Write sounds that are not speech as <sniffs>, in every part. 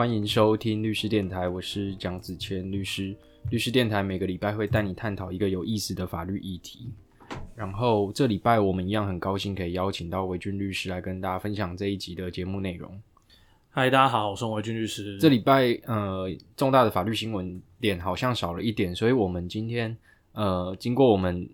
欢迎收听律师电台，我是蒋子谦律师。律师电台每个礼拜会带你探讨一个有意思的法律议题。然后这礼拜我们一样很高兴可以邀请到维军律师来跟大家分享这一集的节目内容。嗨，大家好，我是维军律师。这礼拜呃重大的法律新闻点好像少了一点，所以我们今天呃经过我们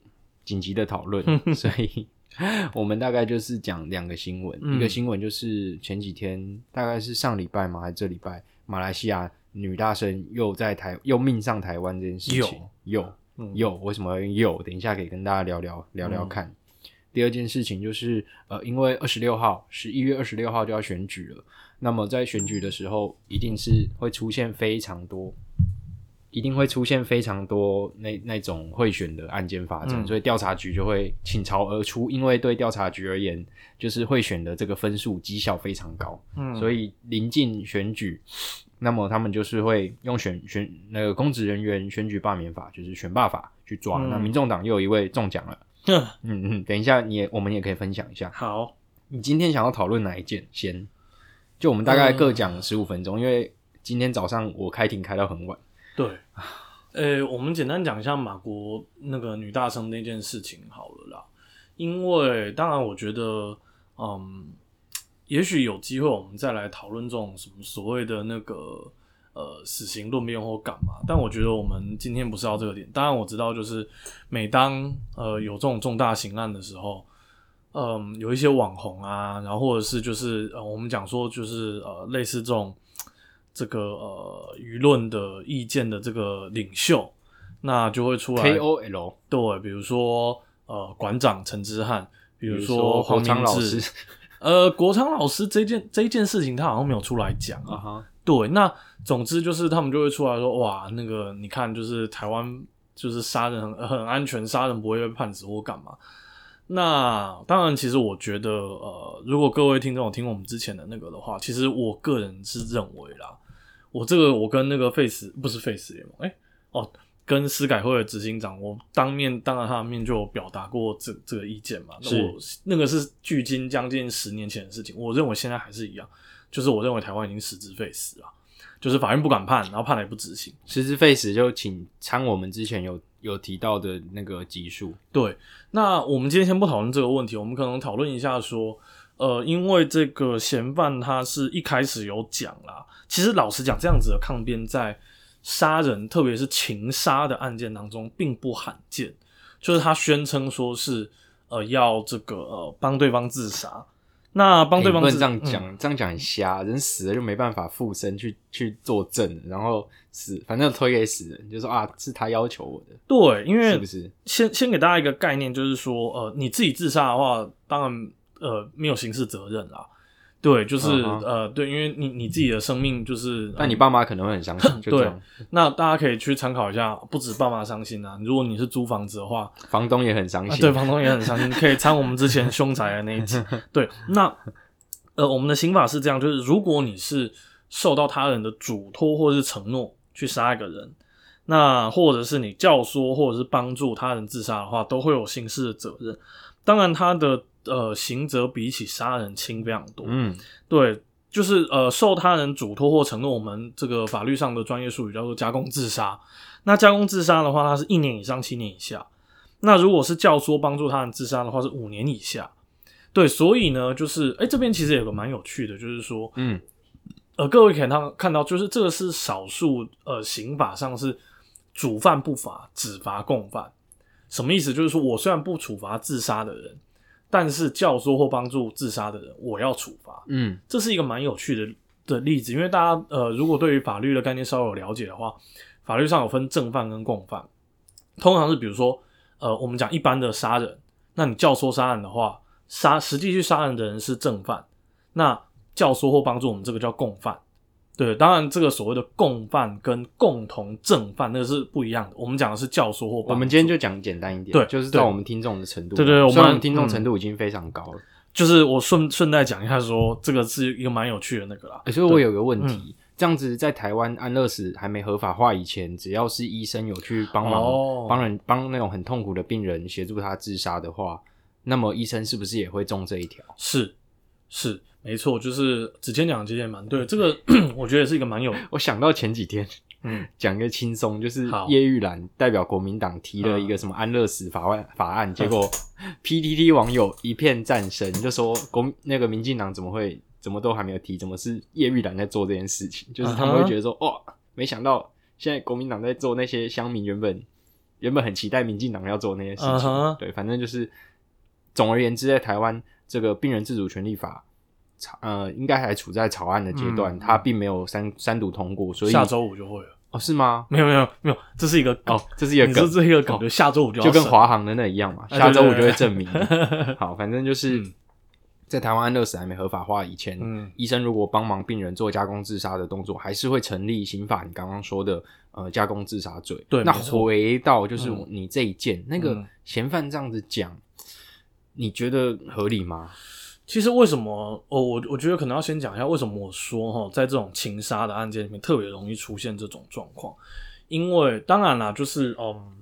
紧急的讨论，<laughs> 所以 <laughs> 我们大概就是讲两个新闻。一个新闻就是前几天大概是上礼拜嘛，还是这礼拜，马来西亚女大生又在台又命上台湾这件事情，有有为什么有？等一下可以跟大家聊聊聊聊看。第二件事情就是呃，因为二十六号十一月二十六号就要选举了。那么在选举的时候，一定是会出现非常多，一定会出现非常多那那种贿选的案件发生，所以调查局就会倾巢而出。因为对调查局而言，就是贿选的这个分数绩效非常高，嗯，所以临近选举，那么他们就是会用选选那个公职人员选举罢免法，就是选罢法去抓。那民众党又有一位中奖了，嗯嗯，等一下你也我们也可以分享一下。好，你今天想要讨论哪一件先？就我们大概各讲十五分钟，因为今天早上我开庭开到很晚。对，呃，我们简单讲一下马国那个女大生那件事情好了啦。因为当然，我觉得，嗯，也许有机会我们再来讨论这种什么所谓的那个呃死刑论辩或干嘛。但我觉得我们今天不是要这个点。当然我知道，就是每当呃有这种重大刑案的时候。嗯，有一些网红啊，然后或者是就是呃，我们讲说就是呃，类似这种这个呃舆论的意见的这个领袖，那就会出来 KOL 对，比如说呃馆长陈之汉，比如说黄昌老师，呃国昌老师这件这一件事情他好像没有出来讲啊，对，那总之就是他们就会出来说哇，那个你看就是台湾就是杀人很 <laughs> 很安全，杀人不会被判死或干嘛。那当然，其实我觉得，呃，如果各位听众听我们之前的那个的话，其实我个人是认为啦，我这个我跟那个 Face 不是 Face 联盟，哎，哦，跟司改会的执行长，我当面当着他的面就有表达过这这个意见嘛。那我那个是距今将近十年前的事情，我认为现在还是一样，就是我认为台湾已经死之废死了，就是法院不敢判，然后判了也不执行，实之废死，就请参我们之前有。有提到的那个级数，对。那我们今天先不讨论这个问题，我们可能讨论一下说，呃，因为这个嫌犯他是一开始有讲啦，其实老实讲，这样子的抗辩在杀人，特别是情杀的案件当中并不罕见，就是他宣称说是呃要这个呃帮对方自杀。那帮对方不能这样讲，这样讲很瞎。人死了就没办法附身去去作证，然后死，反正推给死人，就说啊是他要求我的。对，因为是不是？先先给大家一个概念，就是说，呃，你自己自杀的话，当然呃没有刑事责任啦。对，就是呃，对，因为你你自己的生命就是，但你爸妈可能会很伤心。<laughs> 对，那大家可以去参考一下，不止爸妈伤心啊，如果你是租房子的话，房东也很伤心。对，房东也很伤心，可以参我们之前凶宅的那一集。<laughs> 对，那呃，我们的刑法是这样，就是如果你是受到他人的嘱托或者是承诺去杀一个人，那或者是你教唆或者是帮助他人自杀的话，都会有刑事的责任。当然，他的。呃，刑责比起杀人轻非常多。嗯，对，就是呃，受他人嘱托或承诺，我们这个法律上的专业术语叫做加工自杀。那加工自杀的话，它是一年以上七年以下。那如果是教唆帮助他人自杀的话，是五年以下。对，所以呢，就是哎，这边其实有个蛮有趣的，就是说，嗯，呃，各位可以看看到，就是这个是少数呃刑法上是主犯不罚，只罚共犯。什么意思？就是说我虽然不处罚自杀的人。但是教唆或帮助自杀的人，我要处罚。嗯，这是一个蛮有趣的的例子，因为大家呃，如果对于法律的概念稍微有了解的话，法律上有分正犯跟共犯。通常是比如说，呃，我们讲一般的杀人，那你教唆杀人的话，杀实际去杀人的人是正犯，那教唆或帮助我们这个叫共犯。对，当然这个所谓的共犯跟共同正犯那个是不一样的。我们讲的是教唆或。我们今天就讲简单一点，对，就是在我们听众的程度。对对，我们听众程度已经非常高了。就是我顺顺带讲一下，说这个是一个蛮有趣的那个啦。所以我有个问题，这样子在台湾安乐死还没合法化以前，只要是医生有去帮忙帮人帮那种很痛苦的病人协助他自杀的话，那么医生是不是也会中这一条？是。是没错，就是子谦讲的其实也蛮对，这个 <clears throat> 我觉得也是一个蛮有我想到前几天 <laughs> 嗯 <laughs> 讲一个轻松，就是好叶玉兰代表国民党提了一个什么安乐死法案法案，结果 <laughs> PTT 网友一片赞声，就说国那个民进党怎么会怎么都还没有提，怎么是叶玉兰在做这件事情？就是他们会觉得说，哇，没想到现在国民党在做那些乡民原本原本很期待民进党要做那些事情。嗯哼对，反正就是总而言之，在台湾这个病人自主权利法。草呃，应该还处在草案的阶段，嗯它并没有三三读通过，所以下周五就会了。哦是吗？没有没有没有，这是一个梗哦，这是一个这是一个梗，哦就下周五就要就跟审华航的那一样嘛，哎下周五就会证明。<laughs> 好，反正就是嗯在台湾安乐死还没合法化以前，嗯医生如果帮忙病人做加工自杀的动作，还是会成立刑法你刚刚说的呃加工自杀罪。那对那回到就是嗯你这一件，那个嗯嫌犯这样子讲，你觉得合理吗？其实为什么哦，我我觉得可能要先讲一下为什么我说哈，在这种情杀的案件里面特别容易出现这种状况，因为当然啦，就是嗯，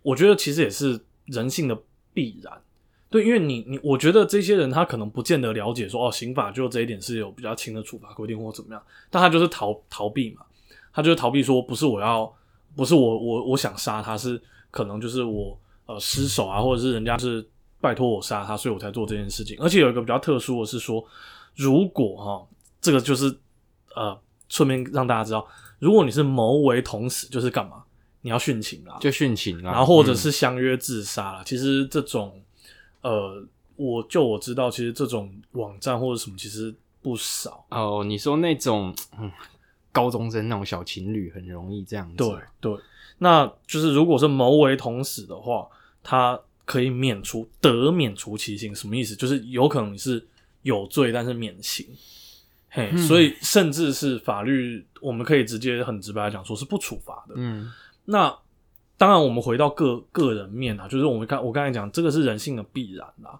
我觉得其实也是人性的必然。对，因为你你，我觉得这些人他可能不见得了解说哦，刑法就这一点是有比较轻的处罚规定或怎么样，但他就是逃逃避嘛，他就是逃避说不是我要，不是我我我想杀他，是可能就是我呃失手啊，或者是人家是拜托我杀他，所以我才做这件事情。而且有一个比较特殊的是说，如果哈、这个就是呃，顺便让大家知道，如果你是谋为同死，就是干嘛？你要殉情啦，就殉情啦，然后或者嗯是相约自杀啦。其实这种呃，我就我知道，其实这种网站或者什么其实不少。哦，你说那种嗯高中生那种小情侣很容易这样子，对对，那就是如果是谋为同死的话，他可以免除得免除其刑，什么意思？就是有可能你是有罪，但是免刑。嘿，嗯所以甚至是法律，我们可以直接很直白地讲说是不处罚的。嗯那当然，我们回到个个人面啊，就是我们刚我刚才讲，这个是人性的必然啦。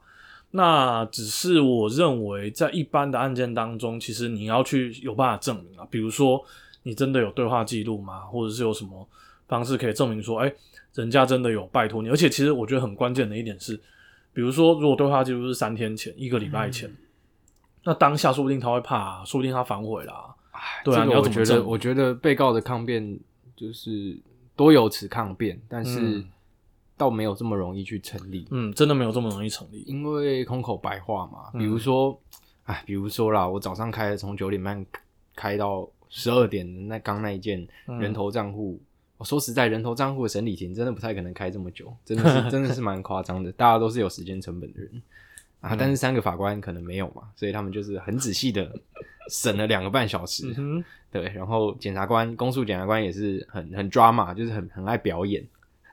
那只是我认为，在一般的案件当中，其实你要去有办法证明啊，比如说你真的有对话记录吗？或者是有什么方式可以证明说，哎、人家真的有拜托你？而且，其实我觉得很关键的一点是，比如说，如果对话记录是三天前、一个礼拜前，那当下说不定他会怕、啊，说不定他反悔啦、对啊这个我觉得，我觉得被告的抗辩就是多有此抗辩，但是嗯倒没有这么容易去成立，嗯，真的没有这么容易成立。因为空口白话嘛。嗯比如说，哎，比如说啦，我早上开从九点半开到十二点的那刚那一件嗯人头账户。我说实在，人头账户的审理庭真的不太可能开这么久，真的是 <laughs> 真的是蛮夸张的。大家都是有时间成本的人啊，嗯但是三个法官可能没有嘛，所以他们就是很仔细的审了两个半小时。嗯，对，然后检察官、公诉检察官也是很很抓马，就是很很爱表演，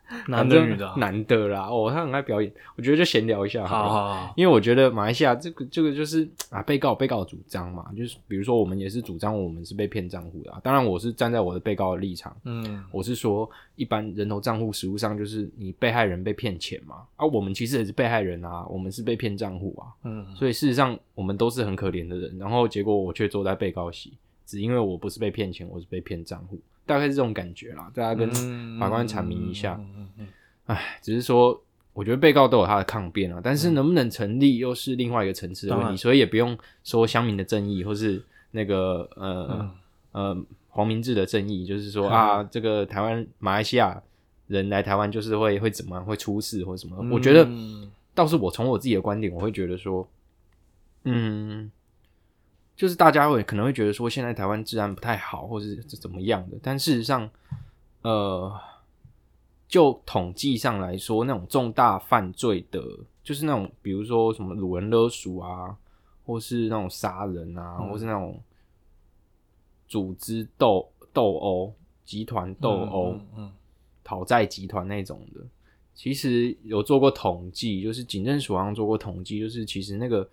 <laughs> 男的女的啊、男的啦，哦，他很爱表演，我觉得就闲聊一下好了，好好好，因为我觉得马来西亚这个这个就是啊，被告被告主张嘛，就是比如说我们也是主张我们是被骗账户的、啊，当然我是站在我的被告的立场，嗯。我是说一般人头账户实务上就是你被害人被骗钱嘛，啊，我们其实也是被害人啊，我们是被骗账户啊，嗯，所以事实上我们都是很可怜的人，然后结果我却坐在被告席，只因为我不是被骗钱，我是被骗账户，大概是这种感觉啦。大家跟嗯法官阐明一下，唉，只是说我觉得被告都有他的抗辩啊，但是能不能成立又是另外一个层次的问题，所以也不用说乡民的正义或是那个呃、嗯。呃黄明志的正义，就是说嗯。啊，这个台湾马来西亚人来台湾就是会会怎么样会出事或者什么，嗯。我觉得。嗯倒是我从我自己的观点，我会觉得说，嗯，就是大家会可能会觉得说，现在台湾治安不太好，或是怎么样的，但事实上，呃，就统计上来说，那种重大犯罪的，就是那种比如说什么掳人勒赎啊，或是那种杀人啊，嗯或是那种组织斗斗殴、集团斗殴。嗯嗯讨债集团那种的，其实有做过统计，就是警政署好像做过统计，就是其实那个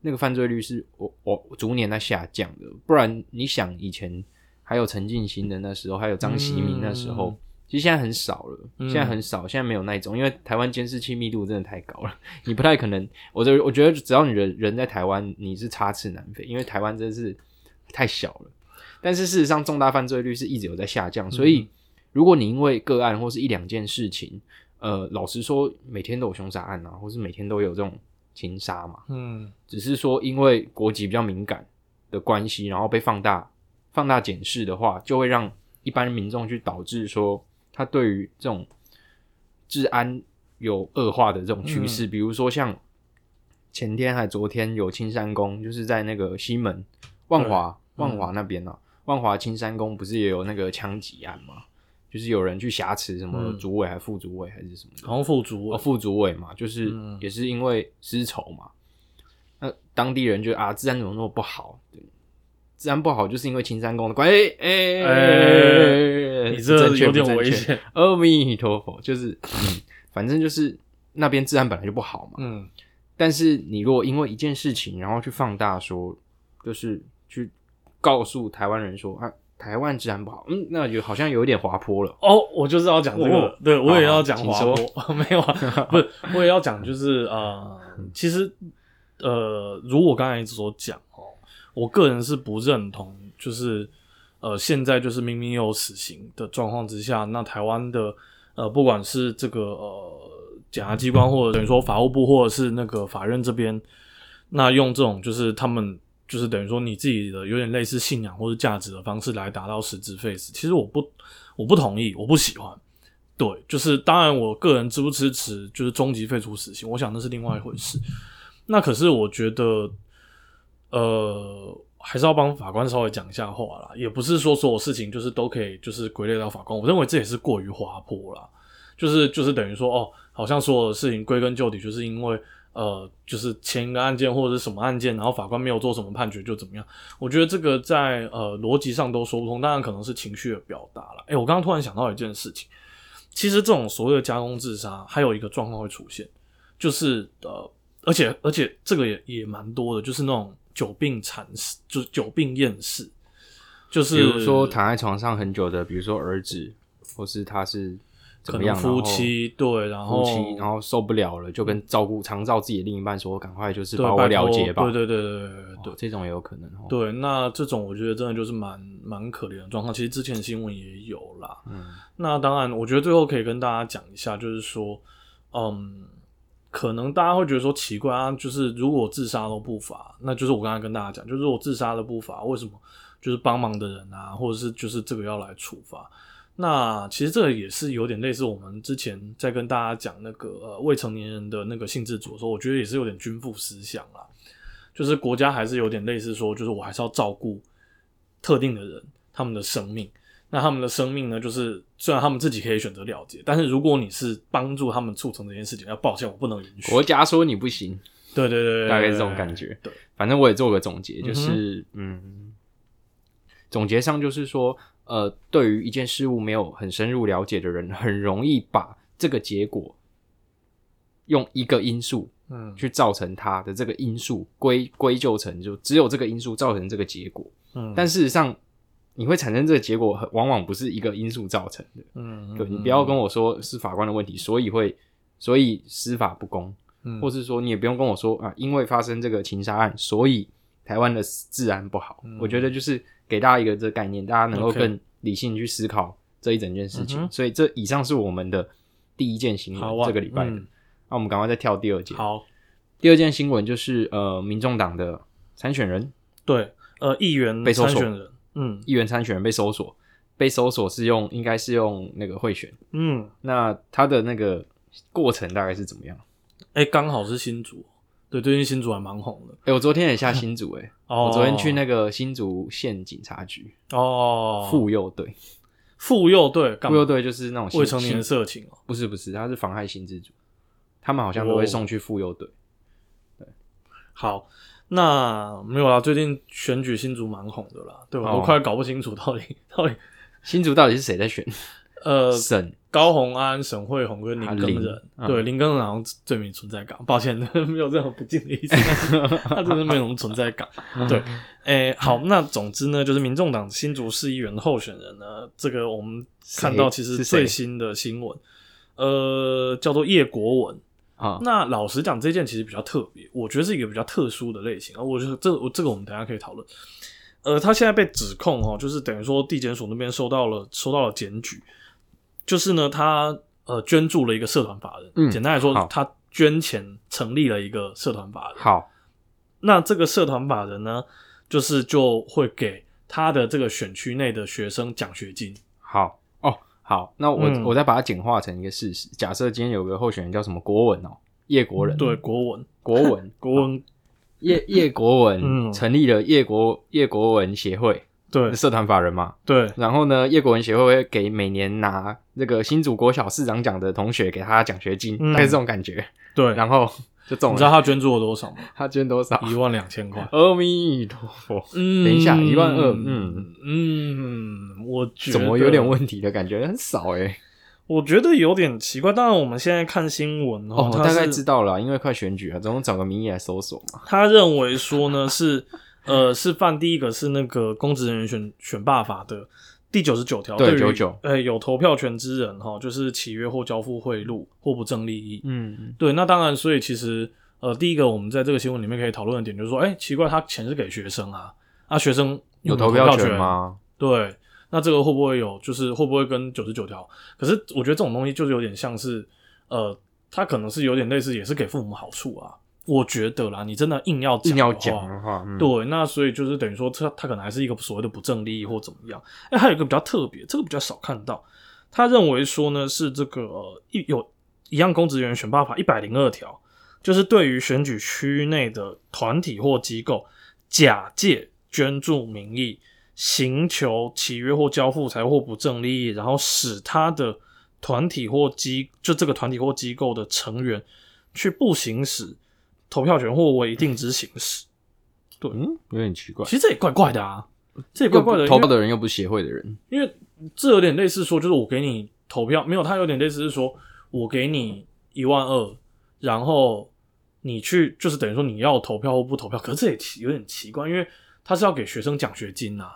那个犯罪率是我我逐年在下降的。不然你想以前还有陈进兴的那时候，还有张习明那时候，嗯其实现在很少了，嗯现在很少，现在没有那一种，因为台湾监视器密度真的太高了，<laughs> 你不太可能。我觉得我觉得只要你人人在台湾，你是插翅难飞，因为台湾真的是太小了。但是事实上，重大犯罪率是一直有在下降，所以。如果你因为个案或是一两件事情，呃，老实说，每天都有凶杀案啊，或是每天都有这种情杀嘛，嗯。只是说因为国籍比较敏感的关系，然后被放大放大检视的话，就会让一般民众去导致说他对于这种治安有恶化的这种趋势，比如说像前天还昨天有青山宫，就是在那个西门万华万华那边啊，万华青山宫不是也有那个枪击案吗？就是有人去挟持什么嗯主委还副主委还是什么的，好像副主委哦，副主委嘛，就是嗯也是因为私仇嘛。那当地人觉得啊，治安怎么那么不好？对，治安不好就是因为青山宫的关系。哎哎哎，你这有点危险。阿弥陀佛，就是嗯，反正就是那边治安本来就不好嘛。嗯但是你如果因为一件事情，然后去放大说，就是去告诉台湾人说啊，台湾治安不好，嗯，那有好像有一点滑坡了。哦，我就是要讲这个，哦对我也要讲滑好坡，<laughs> 没有啊，不是，<laughs> 我也要讲，就是呃，其实呃，如我刚才所讲哦，我个人是不认同，就是呃，现在就是明明有死刑的状况之下，那台湾的呃，不管是这个呃检察机关，或者等于说法务部，或者是那个法院这边，那用这种就是他们就是等于说你自己的有点类似信仰或者价值的方式来达到实质废死，其实我不我不同意，我不喜欢。对，就是当然，我个人支不支持就是终极废除死刑，我想那是另外一回事。那可是我觉得，呃，还是要帮法官稍微讲一下话啦，也不是说所有事情就是都可以就是归类到法官，我认为这也是过于滑坡啦。就是就是等于说哦，好像所有的事情归根究底，就是因为呃，就是前一个案件或者是什么案件，然后法官没有做什么判决就怎么样。我觉得这个在呃逻辑上都说不通，当然可能是情绪的表达了。诶，我刚刚突然想到一件事情，其实这种所谓的加工自杀，还有一个状况会出现，就是呃，而且而且这个也也蛮多的，就是那种久病惨死，就是久病厌世，就是比如说躺在床上很久的，比如说儿子，或是他是怎么样，可能夫妻对，然后夫妻，然后受不了了，就跟照顾常照自己的另一半说，赶快就是对把我了结吧。对对对对对对这种也有可能哦。对，那这种我觉得真的就是蛮蛮可怜的状况。其实之前新闻也有啦。嗯，那当然，我觉得最后可以跟大家讲一下，就是说，嗯，可能大家会觉得说奇怪啊，就是如果自杀都不罚，那就是我刚才跟大家讲，就是如果自杀的不罚，为什么就是帮忙的人啊，或者是就是这个要来处罚？那其实这个也是有点类似我们之前在跟大家讲那个呃未成年人的那个性自主的时候，我觉得也是有点君父思想啦。就是国家还是有点类似说，就是我还是要照顾特定的人他们的生命。那他们的生命呢，就是虽然他们自己可以选择了结，但是如果你是帮助他们促成这件事情，要抱歉，我不能允许。国家说你不行，对对对对，大概是这种感觉。对，反正我也做个总结，就是嗯总结上就是说，呃，对于一件事物没有很深入了解的人，很容易把这个结果用一个因素嗯，去造成它的这个因素归归咎成就只有这个因素造成这个结果，嗯，但事实上你会产生这个结果，很往往不是一个因素造成的。嗯，对你不要跟我说是法官的问题，所以会所以司法不公，嗯，或是说你也不用跟我说啊，因为发生这个情杀案，所以台湾的治安不好。嗯。我觉得就是给大家一个这个概念，大家能够更理性去思考这一整件事情。嗯所以这以上是我们的第一件新闻，这个礼拜的。嗯。那我们赶快再跳第二件。好，第二件新闻就是呃，民众党的参选人，对，呃，议员被搜索。参选人，嗯。议员参选人被搜索，被搜索是用应该是用那个贿选，嗯，那他的那个过程大概是怎么样？哎，刚好是新竹，对，最近新竹还蛮红的。哎、我昨天也下新竹、哎、哦，我昨天去那个新竹县警察局哦，妇幼队，妇幼队妇幼队就是那种未成年性色情哦。不是不是，他是妨害性自主，他们好像都会哦送去妇幼队。对好，那没有啦，最近选举新竹蛮红的啦，对我都哦快搞不清楚到底到底新竹到底是谁在选？呃省高红安、沈惠宏跟林根仁，嗯对林根仁好像最没存在感，抱歉，<laughs> 没有任何不敬的意思，但 <laughs> 是他真的没有什么存在感。<laughs> 对，诶、好，那总之呢，就是民众党新竹市议员的候选人呢，这个我们看到其实最新的新闻，呃，叫做叶国文。啊，那老实讲，这件其实比较特别，我觉得是一个比较特殊的类型啊。我觉得这我这个我们等一下可以讨论。呃，他现在被指控哦，就是等于说地检署那边收到了收到了检举，就是呢他呃捐助了一个社团法人，嗯简单来说，他捐钱成立了一个社团法人。好，那这个社团法人呢，就是就会给他的这个选区内的学生奖学金。好哦，好，那我、嗯我再把它简化成一个事实。假设今天有个候选人叫什么国文哦，叶国人，对，国文，国文，国文，叶叶国文、嗯成立了叶国叶国文协会对社团法人嘛。对然后呢，叶国文协会会给每年拿那个新竹国小市长奖的同学给他奖学金，嗯大概是这种感觉。对。然后就中你知道，他捐助了多少吗？他捐多少？一万两千块。阿弥陀佛，嗯等一下一万二嗯嗯，我觉得怎么有点问题的感觉？很少哎、我觉得有点奇怪。当然，我们现在看新闻哦，大概知道了啊，因为快选举了，总共找个名义来搜索嘛。他认为说呢是呃是犯第一个是那个公职人员选选罢法的第九十九条，对九九呃有投票权之人哈，就是契约或交付贿赂或不正利益。嗯，对，那当然，所以其实呃第一个我们在这个新闻里面可以讨论的点就是说，哎、奇怪，他钱是给学生啊，啊学生有投票权权？吗？对，那这个会不会有？就是会不会跟九十九条？可是我觉得这种东西就是有点像是，呃，他可能是有点类似，也是给父母好处啊。我觉得啦，你真的硬要硬要讲的话对，那所以就是等于说，他他可能还是一个所谓的不正利益或怎么样。哎，还有一个比较特别，这个比较少看到，他认为说呢是这个呃一有一样公职人员选罢法一百零二条，就是对于选举区内的团体或机构假借捐助名义，行求契约或交付财或不正利益，然后使他的团体或机就这个团体或机构的成员去不行使投票权或违定之行使。嗯，有点奇怪。其实这也怪怪的啊，这也怪怪的，投票的人又不是协会的人，因为这有点类似说，就是我给你投票，没有，他有点类似是说我给你一万二，然后你去就是等于说你要投票或不投票，可是这也奇有点奇怪，因为他是要给学生奖学金呐、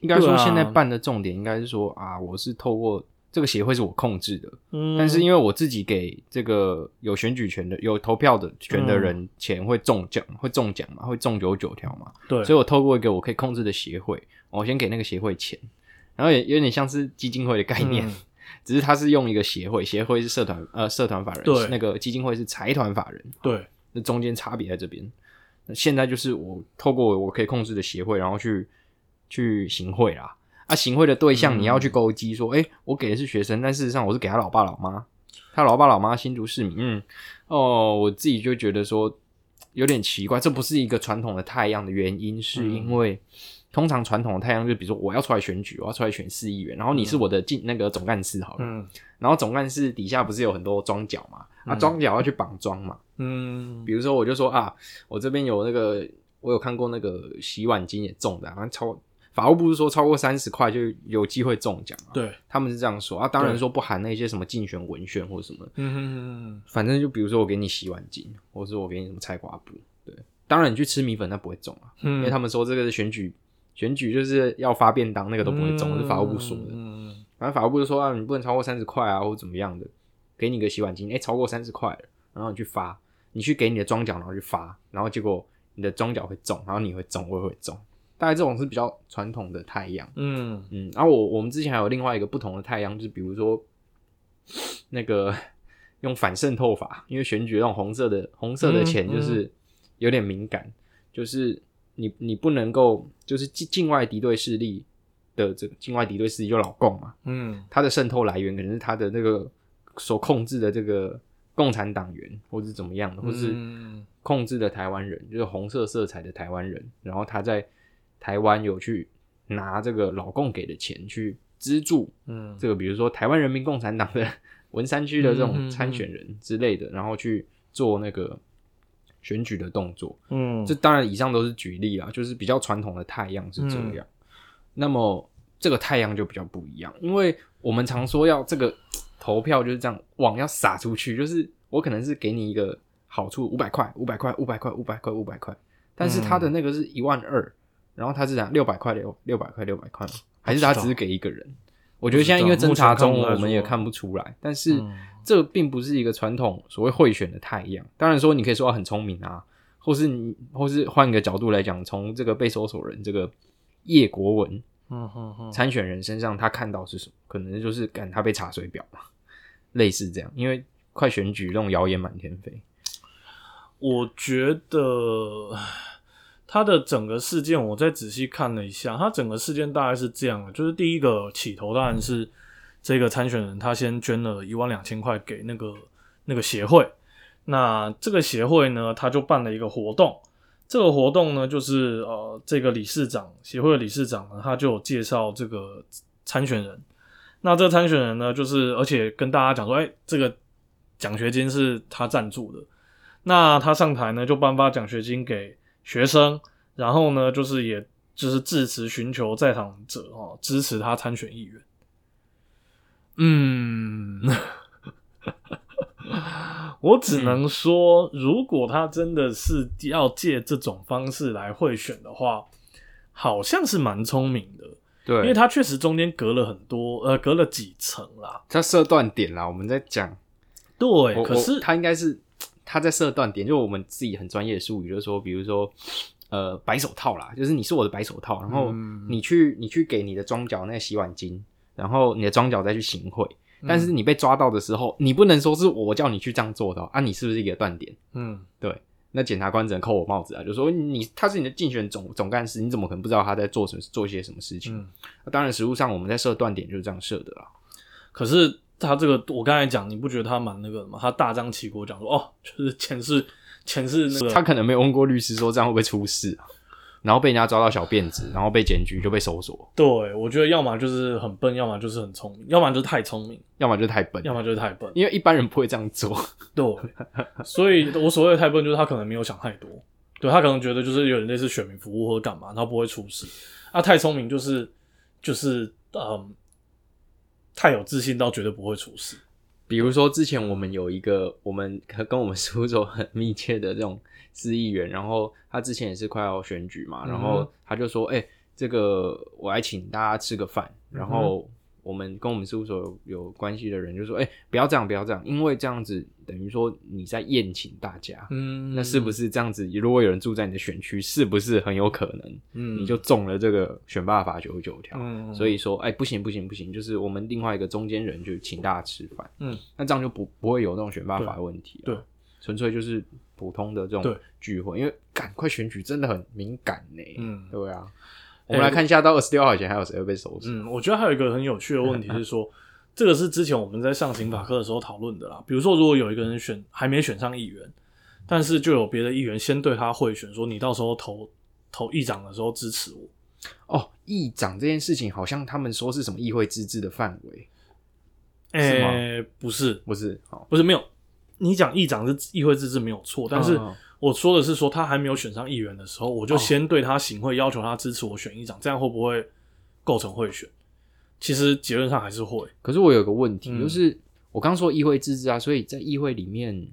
应该说现在办的重点应该是说啊，我是透过这个协会是我控制的，嗯，但是因为我自己给这个有选举权的、有投票的权的人钱会中奖，会中奖嘛，会中九九条嘛，对，所以我透过一个我可以控制的协会，我先给那个协会钱，然后也有点像是基金会的概念，嗯。<laughs> 只是它是用一个协会，协会是社团呃社团法人，对那个基金会是财团法人，对，那中间差别在这边。那现在就是我透过我可以控制的协会，然后去去行贿啦。啊，行贿的对象嗯你要去勾稽，说，哎、我给的是学生，但事实上我是给他老爸老妈，他老爸老妈新竹市民，嗯，哦，我自己就觉得说有点奇怪，这不是一个传统的太阳的原因，是嗯。因为通常传统的太阳就比如说我要出来选举，我要出来选市议员，然后你是我的进那个总干事好了，嗯。然后总干事底下不是有很多庄脚嘛，啊，嗯。庄脚要去绑庄嘛，嗯。比如说，我就说啊，我这边有那个，我有看过那个洗碗巾也中的、啊，好像超法务部是说超过三十块就有机会中奖啊，对，他们是这样说啊，当然说不含那些什么竞选文宣或什么，嗯哼哼反正就比如说我给你洗碗巾，或者是我给你什么菜瓜布，对，当然你去吃米粉那不会中啊，哼，因为他们说这个是选举，选举就是要发便当那个都不会中，是法务部说的，嗯嗯反正法务部就说啊，你不能超过三十块啊，或者怎么样的，给你个洗碗巾，哎、超过三十块了，然后你去发，你去给你的庄脚，然后去发，然后结果你的庄脚会中，然后你会中，我也会中，大概这种是比较传统的太阳，嗯。嗯，然后我我们之前还有另外一个不同的太阳，就是比如说 <sniffs> 那个 <laughs> 用反渗透法，因为选举那种红色的红色的钱嗯。就是有点敏感，就是你你不能够就是境境外敌对势力的这个境外敌对势力就老共嘛，嗯。它的渗透来源可能是它的那个所控制的这个共产党员，或是怎么样的，或是嗯。控制的台湾人，就是红色色彩的台湾人，然后他在台湾有去拿这个老共给的钱去资助嗯。这个，比如说台湾人民共产党的文山区的这种参选人之类的，然后去做那个选举的动作。嗯，这当然以上都是举例啊，就是比较传统的太阳是这样。那么这个太阳就比较不一样，因为我们常说要这个投票就是这样，网要撒出去，就是我可能是给你一个好处，五百块，五百块，五百块，五百块，五百块，但是他的那个是一万二，然后他是讲六百块六六百块六百块吗？还是他只是给一个人？我觉得现在因为侦查中，我们也看不出来，但是。嗯这并不是一个传统所谓贿选的太阳。当然说，你可以说他很聪明啊，或是你，或是换一个角度来讲，从这个被搜索人这个叶国文嗯哼哼，参选人身上，他看到是什么？可能就是赶他被查水表嘛，<laughs> 类似这样。因为快选举，那种谣言满天飞。我觉得他的整个事件，我再仔细看了一下，他整个事件大概是这样的：，就是第一个起头当然是这个参选人，他先捐了一万两千块给那个那个协会，那这个协会呢，他就办了一个活动，这个活动呢，就是呃，这个理事长协会的理事长呢，他就介绍这个参选人，那这个参选人呢，就是而且跟大家讲说，哎，这个奖学金是他赞助的。那他上台呢，就颁发奖学金给学生，然后呢，就是也就是致辞寻求在场者哦支持他参选议员。嗯，<laughs> 我只能说，如果他真的是要借这种方式来贿选的话，好像是蛮聪明的。对，因为他确实中间隔了很多，呃，隔了几层啦。他设断点啦，我们在讲。对，可是他应该是。他在设断点，就我们自己很专业的术语，就是说，比如说，呃，白手套啦，就是你是我的白手套，然后你去你去给你的庄脚那个洗碗巾，然后你的庄脚再去行贿，但是你被抓到的时候，你不能说是我叫你去这样做的啊，你是不是一个断点？嗯，对，那检察官只能扣我帽子啊，就说你他是你的竞选总总干事，你怎么可能不知道他在做什么做一些什么事情？那当然，实物上我们在设断点就是这样设的啦，可是。他这个，我刚才讲，你不觉得他蛮那个的吗？他大张旗鼓讲说，哦，就是钱是钱是那个，他可能没有问过律师说这样会不会出事啊？然后被人家抓到小辫子，然后被检举就被搜索。对，我觉得要么就是很笨，要么就是很聪明，要么就是太聪明，要么就是太笨，要么就是太笨。因为一般人不会这样做。对，所以我所谓的太笨，就是他可能没有想太多。对他可能觉得就是有点类似选民服务或者干嘛，他不会出事。啊，太聪明就是就是嗯。太有自信到绝对不会出事。比如说，之前我们有一个我们跟我们事务所很密切的这种司议员，然后他之前也是快要选举嘛，然后他就说：“哎，这个我来请大家吃个饭。”然后。我们跟我们事务所有有关系的人就说：“哎，不要这样，不要这样，因为这样子等于说你在宴请大家。嗯，那是不是这样子？如果有人住在你的选区，是不是很有可能，嗯，你就中了这个选罢法九十九条？嗯，所以说，哎，不行，不行，不行，就是我们另外一个中间人就请大家吃饭。嗯，那这样就不不会有那种选罢法的问题。对，纯粹就是普通的这种聚会，因为赶快选举真的很敏感呢。嗯，对啊。”我们来看一下，到二十六号以前还有谁会被收拾？嗯，我觉得还有一个很有趣的问题是说，这个是之前我们在上刑法课的时候讨论的啦。比如说，如果有一个人选还没选上议员，但是就有别的议员先对他贿选，说你到时候投投议长的时候支持我。哦，议长这件事情好像他们说是什么议会自治的范围？诶，不是，不是，好不是没有。你讲议长是议会自治没有错，但是。我说的是说他还没有选上议员的时候，我就先对他行贿，要求他支持我选议长，这样会不会构成贿选？其实结论上还是会。可是我有个问题，就是我刚说议会自治啊，所以在议会里面，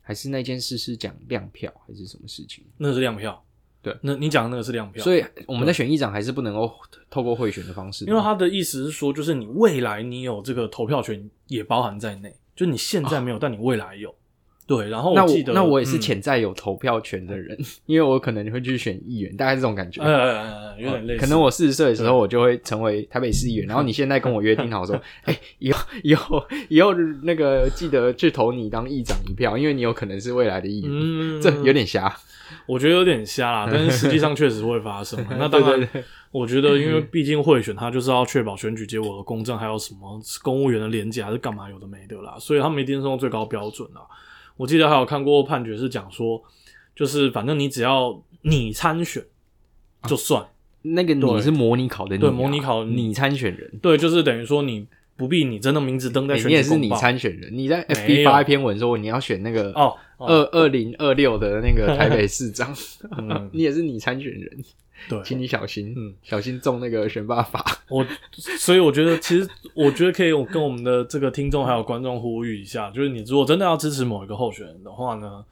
还是那件事是讲亮票还是什么事情？那是亮票，对，那你讲的那个是亮票，所以我们在选议长还是不能够透过贿选的方式，因为他的意思是说，就是你未来你有这个投票权也包含在内，就你现在没有，但你未来有。对，然后那我那我也是潜在有投票权的人，因为我可能会去选议员，大概是这种感觉。呃，有点类似。可能我四十岁的时候，我就会成为台北市议员。然后你现在跟我约定好说，<laughs> 哎，以后以后以后那个记得去投你当议长一票，因为你有可能是未来的议员。<laughs> 这有点瞎，我觉得有点瞎啦，但是实际上确实会发生。<laughs> 那当然，我觉得因为毕竟贿选，他就是要确保选举结果的公正，还有什么公务员的廉洁还是干嘛有的没的啦，所以他们一定是用最高标准啦。我记得还有看过判决是讲说，就是反正你只要你参选就算，那个你是模拟考的，对，模拟考你参选人，对，就是等于说你不必你真的名字登在选你也是你参选人，你在 FB 发一篇文说你要选那个哦二二零二六的那个台北市长，<laughs> <laughs> 你也是你参选人。对，请你小心，嗯，小心中那个选拔法。<laughs> 我，所以我觉得，其实我觉得可以，我跟我们的这个听众还有观众呼吁一下，就是你如果真的要支持某一个候选人的话呢。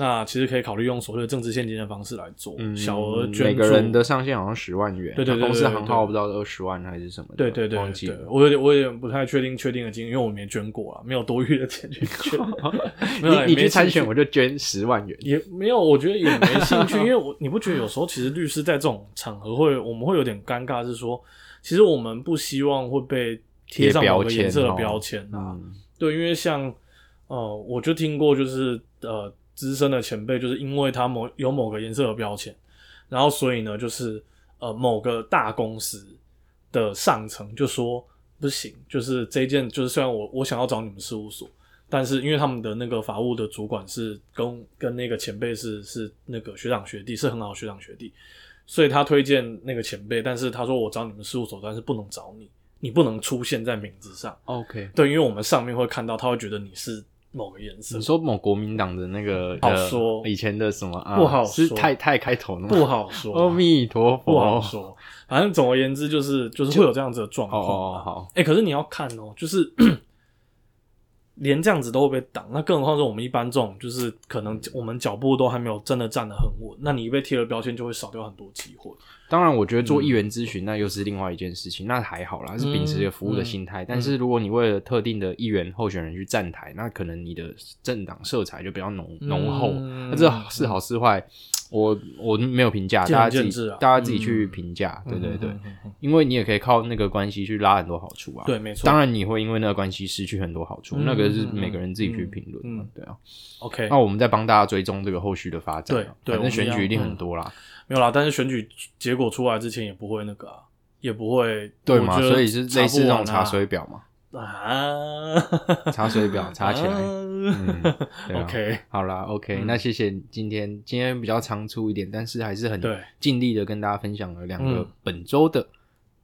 那其实可以考虑用所谓的政治现金的方式来做小额捐助，每个人的上限好像十万元，对对对，公司行号不知道二十万还是什么，对对对，我有点我有点不太确定确定的金额，因为我没捐过啊，没有多余的钱去 <laughs> 捐。<laughs> 你你去参选我就捐十万元，也没有，我觉得也没兴趣，<laughs> 因为我你不觉得有时候其实律师在这种场合会我们会有点尴尬，是说其实我们不希望会被贴上某个颜色的标签啊，对，因为像呃，我就听过就是呃。资深的前辈，就是因为他某有某个颜色的标签，然后所以呢，就是呃某个大公司的上层就说不行，就是这件就是虽然我我想要找你们事务所，但是因为他们的那个法务的主管是跟跟那个前辈是是那个学长学弟，是很好的学长学弟，所以他推荐那个前辈，但是他说我找你们事务所，但是不能找你，你不能出现在名字上。OK，对，因为我们上面会看到，他会觉得你是某个颜色你，说某国民党的那个好呃说以前的什么啊？不好是说太太开头？不好说，阿弥陀佛，不好说。反正总而言之，就是就是会有这样子的状况啊。好，哎、可是你要看哦，就是连这样子都会被挡，那更何况是我们一般这种，就是可能我们脚步都还没有真的站得很稳，那你一被贴了标签，就会少掉很多机会。当然，我觉得做议员咨询那又是另外一件事情，那还好啦，是秉持一个服务的心态。但是如果你为了特定的议员候选人去站台，那可能你的政党色彩就比较浓浓厚。嗯那这是好是坏，我我没有评价，大家自己大家自己去评价。对对对嗯，嗯嗯因为你也可以靠那个关系去拉很多好处啊。对，没错。当然你会因为那个关系失去很多好处，嗯那个是每个人自己去评论对啊。OK，那我们再帮大家追踪这个后续的发展啊。对对反正选举一定嗯很多啦。没有啦，但是选举结果出来之前也不会那个啊，也不会对嘛？所以是类似查不完啊那种查水表嘛，啊，查水表查起来。<laughs> 啊嗯，啊 <laughs> OK，好啦，OK，、嗯那谢谢今天今天比较仓促一点，但是还是很对尽力的跟大家分享了两个嗯本周的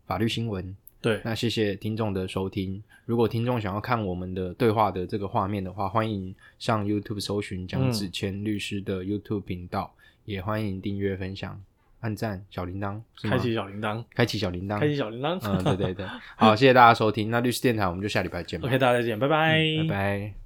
法律新闻。对，那谢谢听众的收听。如果听众想要看我们的对话的这个画面的话，欢迎上 YouTube 搜寻蒋子谦律师的 YouTube 频道，也欢迎订阅、分享、按赞、小铃铛，开启小铃铛，开启小铃铛，开启小铃铛。嗯，对对对，好，谢谢大家收听。那律师电台我们就下礼拜见吧。OK，大家再见，拜拜，嗯拜拜。